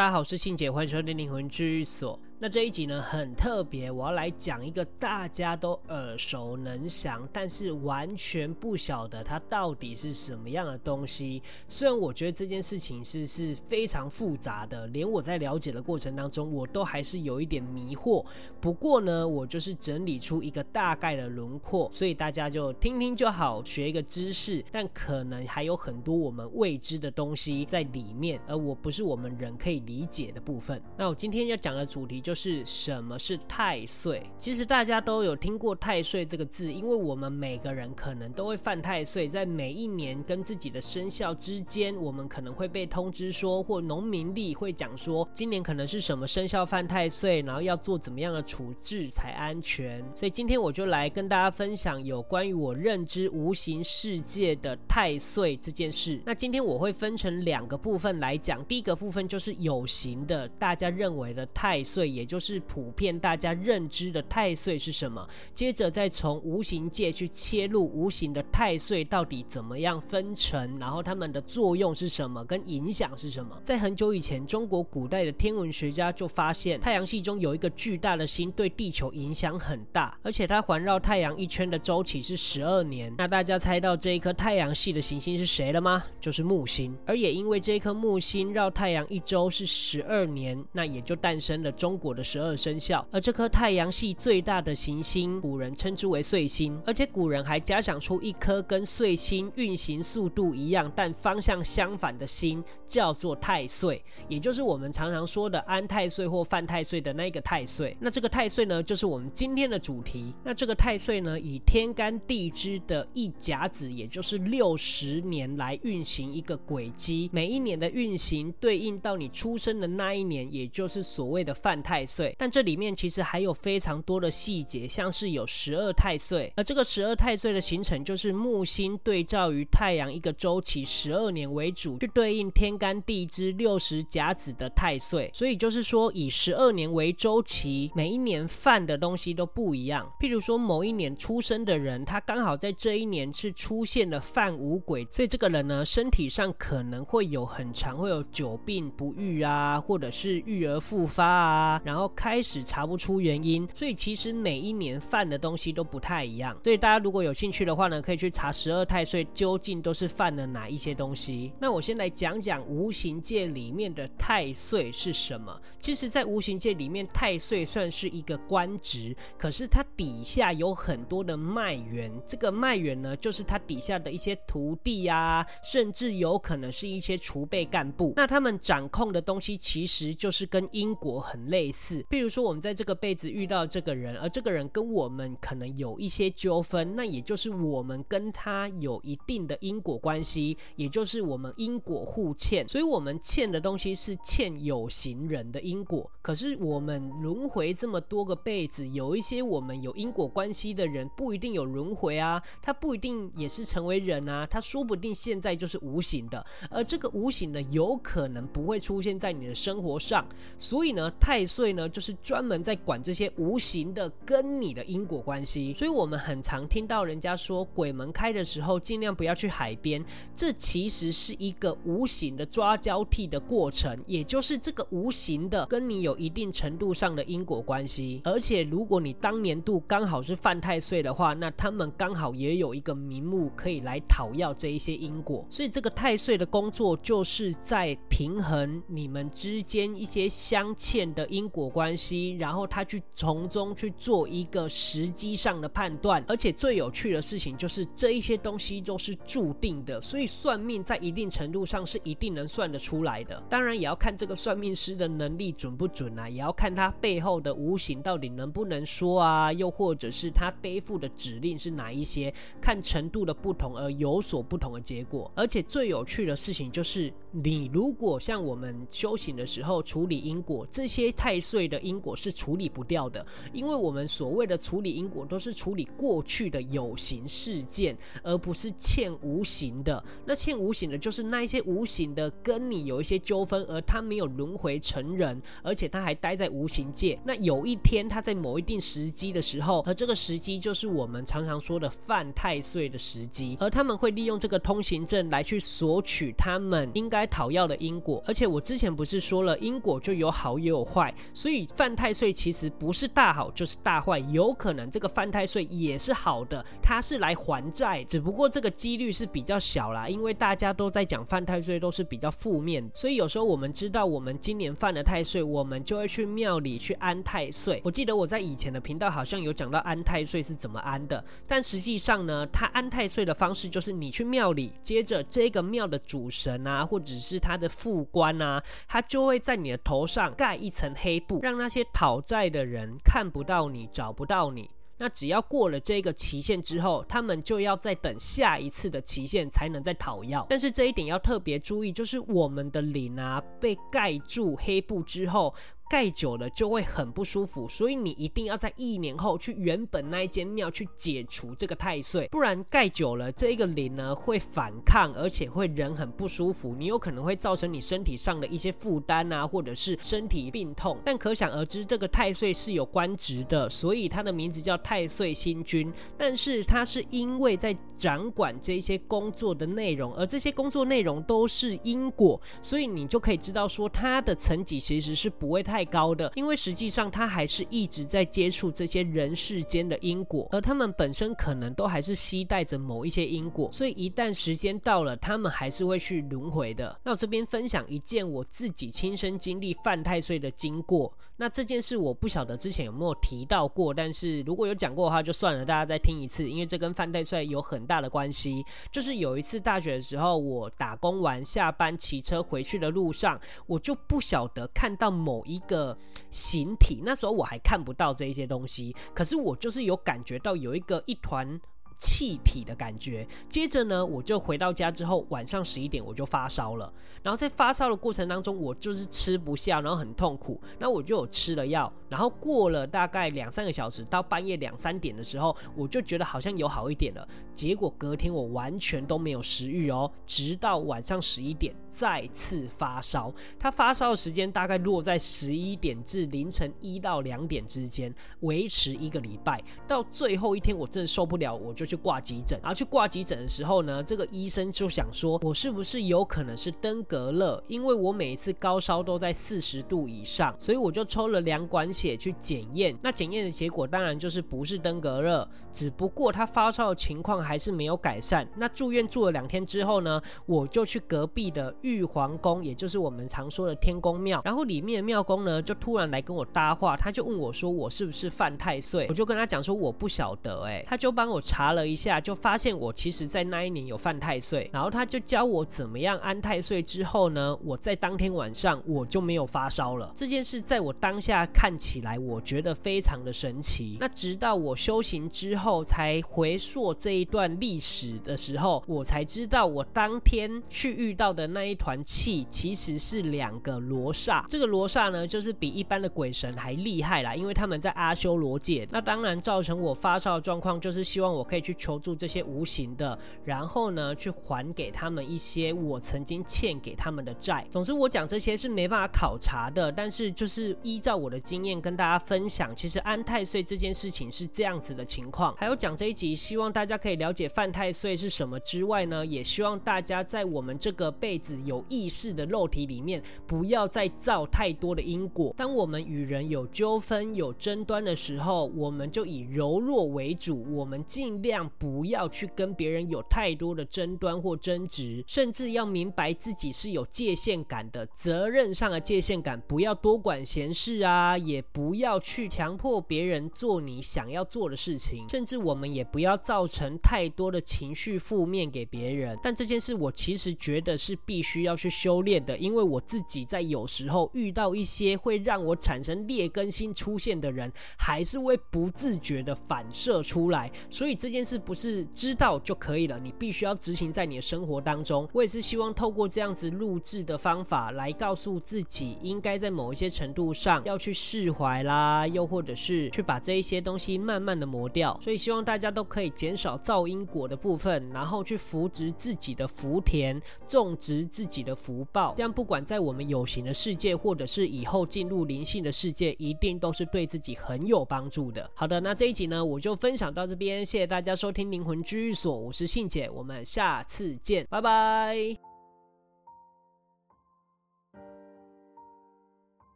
大家好，我是信姐，欢迎收听灵魂治愈所。那这一集呢，很特别，我要来讲一个大家都耳熟能详，但是完全不晓得它到底是什么样的东西。虽然我觉得这件事情是是非常复杂的，连我在了解的过程当中，我都还是有一点迷惑。不过呢，我就是整理出一个大概的轮廓，所以大家就听听就好，学一个知识。但可能还有很多我们未知的东西在里面，而我不是我们人可以理解的部分。那我今天要讲的主题就。就是什么是太岁？其实大家都有听过太岁这个字，因为我们每个人可能都会犯太岁，在每一年跟自己的生肖之间，我们可能会被通知说，或农民历会讲说，今年可能是什么生肖犯太岁，然后要做怎么样的处置才安全。所以今天我就来跟大家分享有关于我认知无形世界的太岁这件事。那今天我会分成两个部分来讲，第一个部分就是有形的，大家认为的太岁。也就是普遍大家认知的太岁是什么？接着再从无形界去切入无形的太岁到底怎么样分成，然后它们的作用是什么，跟影响是什么？在很久以前，中国古代的天文学家就发现太阳系中有一个巨大的星对地球影响很大，而且它环绕太阳一圈的周期是十二年。那大家猜到这一颗太阳系的行星是谁了吗？就是木星。而也因为这一颗木星绕太阳一周是十二年，那也就诞生了中国的十二生肖，而这颗太阳系最大的行星，古人称之为岁星，而且古人还假想出一颗跟岁星运行速度一样，但方向相反的星，叫做太岁，也就是我们常常说的安太岁或犯太岁的那个太岁。那这个太岁呢，就是我们今天的主题。那这个太岁呢，以天干地支的一甲子，也就是六十年来运行一个轨迹，每一年的运行对应到你出生的那一年，也就是所谓的犯太。太岁，但这里面其实还有非常多的细节，像是有十二太岁，而这个十二太岁的形成就是木星对照于太阳一个周期十二年为主，去对应天干地支六十甲子的太岁，所以就是说以十二年为周期，每一年犯的东西都不一样。譬如说某一年出生的人，他刚好在这一年是出现了犯五鬼，所以这个人呢，身体上可能会有很常会有久病不愈啊，或者是育儿复发啊。然后开始查不出原因，所以其实每一年犯的东西都不太一样。所以大家如果有兴趣的话呢，可以去查十二太岁究竟都是犯了哪一些东西。那我先来讲讲无形界里面的太岁是什么。其实，在无形界里面，太岁算是一个官职，可是它底下有很多的脉员。这个脉员呢，就是它底下的一些徒弟啊，甚至有可能是一些储备干部。那他们掌控的东西，其实就是跟因果很类似。四，比如说我们在这个辈子遇到这个人，而这个人跟我们可能有一些纠纷，那也就是我们跟他有一定的因果关系，也就是我们因果互欠，所以我们欠的东西是欠有形人的因果。可是我们轮回这么多个辈子，有一些我们有因果关系的人不一定有轮回啊，他不一定也是成为人啊，他说不定现在就是无形的，而这个无形的有可能不会出现在你的生活上，所以呢，太。呢，就是专门在管这些无形的跟你的因果关系，所以我们很常听到人家说鬼门开的时候尽量不要去海边，这其实是一个无形的抓交替的过程，也就是这个无形的跟你有一定程度上的因果关系，而且如果你当年度刚好是犯太岁的话，那他们刚好也有一个名目可以来讨要这一些因果，所以这个太岁的工作就是在平衡你们之间一些相欠的因果。关系，然后他去从中去做一个时机上的判断，而且最有趣的事情就是这一些东西都是注定的，所以算命在一定程度上是一定能算得出来的。当然也要看这个算命师的能力准不准啊，也要看他背后的无形到底能不能说啊，又或者是他背负的指令是哪一些，看程度的不同而有所不同的结果。而且最有趣的事情就是，你如果像我们修行的时候处理因果，这些太岁的因果是处理不掉的，因为我们所谓的处理因果都是处理过去的有形事件，而不是欠无形的。那欠无形的，就是那一些无形的跟你有一些纠纷，而他没有轮回成人，而且他还待在无形界。那有一天他在某一定时机的时候，而这个时机就是我们常常说的犯太岁的时机，而他们会利用这个通行证来去索取他们应该讨要的因果。而且我之前不是说了，因果就有好也有坏，所以犯太岁其实不是大好就是大坏，有可能这个犯太岁也是好的，他是来还债，只不过这个几率是比较小啦，因为大家都在讲犯太岁都是比较负面，所以有时候我们知道我们今年犯了太岁，我们就会去庙里去安太岁。我记得我在以前的频道好像有讲到安太岁是怎么安的，但实际上呢，他安太岁的方式就是你去庙里，接着这个庙的主神啊，或者是他的副官啊，他就会在你的头上盖一层黑布，让那些讨债的人看不到你，找不到你。那只要过了这个期限之后，他们就要再等下一次的期限才能再讨要。但是这一点要特别注意，就是我们的灵啊被盖住黑布之后。盖久了就会很不舒服，所以你一定要在一年后去原本那一间庙去解除这个太岁，不然盖久了这一个灵呢会反抗，而且会人很不舒服，你有可能会造成你身体上的一些负担啊，或者是身体病痛。但可想而知，这个太岁是有官职的，所以他的名字叫太岁星君。但是他是因为在掌管这些工作的内容，而这些工作内容都是因果，所以你就可以知道说他的层级其实是不会太。太高的，因为实际上他还是一直在接触这些人世间的因果，而他们本身可能都还是携带着某一些因果，所以一旦时间到了，他们还是会去轮回的。那我这边分享一件我自己亲身经历犯太岁的经过。那这件事我不晓得之前有没有提到过，但是如果有讲过的话就算了，大家再听一次，因为这跟范太帅有很大的关系。就是有一次大学的时候，我打工完下班骑车回去的路上，我就不晓得看到某一个形体，那时候我还看不到这一些东西，可是我就是有感觉到有一个一团。气体的感觉。接着呢，我就回到家之后，晚上十一点我就发烧了。然后在发烧的过程当中，我就是吃不下，然后很痛苦。那我就有吃了药。然后过了大概两三个小时，到半夜两三点的时候，我就觉得好像有好一点了。结果隔天我完全都没有食欲哦，直到晚上十一点再次发烧。它发烧的时间大概落在十一点至凌晨一到两点之间，维持一个礼拜。到最后一天，我真的受不了，我就。去挂急诊，然后去挂急诊的时候呢，这个医生就想说，我是不是有可能是登革热？因为我每一次高烧都在四十度以上，所以我就抽了两管血去检验。那检验的结果当然就是不是登革热，只不过他发烧的情况还是没有改善。那住院住了两天之后呢，我就去隔壁的玉皇宫，也就是我们常说的天公庙，然后里面的庙公呢就突然来跟我搭话，他就问我说我是不是犯太岁？我就跟他讲说我不晓得，哎，他就帮我查了。了一下，就发现我其实在那一年有犯太岁，然后他就教我怎么样安太岁。之后呢，我在当天晚上我就没有发烧了。这件事在我当下看起来，我觉得非常的神奇。那直到我修行之后，才回溯这一段历史的时候，我才知道我当天去遇到的那一团气，其实是两个罗刹。这个罗刹呢，就是比一般的鬼神还厉害啦，因为他们在阿修罗界。那当然造成我发烧的状况，就是希望我可以去。去求助这些无形的，然后呢，去还给他们一些我曾经欠给他们的债。总之，我讲这些是没办法考察的，但是就是依照我的经验跟大家分享。其实安太岁这件事情是这样子的情况。还有讲这一集，希望大家可以了解犯太岁是什么之外呢，也希望大家在我们这个辈子有意识的肉体里面，不要再造太多的因果。当我们与人有纠纷、有争端的时候，我们就以柔弱为主，我们尽量。不要去跟别人有太多的争端或争执，甚至要明白自己是有界限感的，责任上的界限感，不要多管闲事啊，也不要去强迫别人做你想要做的事情，甚至我们也不要造成太多的情绪负面给别人。但这件事我其实觉得是必须要去修炼的，因为我自己在有时候遇到一些会让我产生劣根性出现的人，还是会不自觉的反射出来，所以这件。件事不是知道就可以了，你必须要执行在你的生活当中。我也是希望透过这样子录制的方法来告诉自己，应该在某一些程度上要去释怀啦，又或者是去把这一些东西慢慢的磨掉。所以希望大家都可以减少造因果的部分，然后去扶植自己的福田，种植自己的福报。这样不管在我们有形的世界，或者是以后进入灵性的世界，一定都是对自己很有帮助的。好的，那这一集呢，我就分享到这边，谢谢大家收听灵魂居所，我是信姐，我们下次见，拜拜。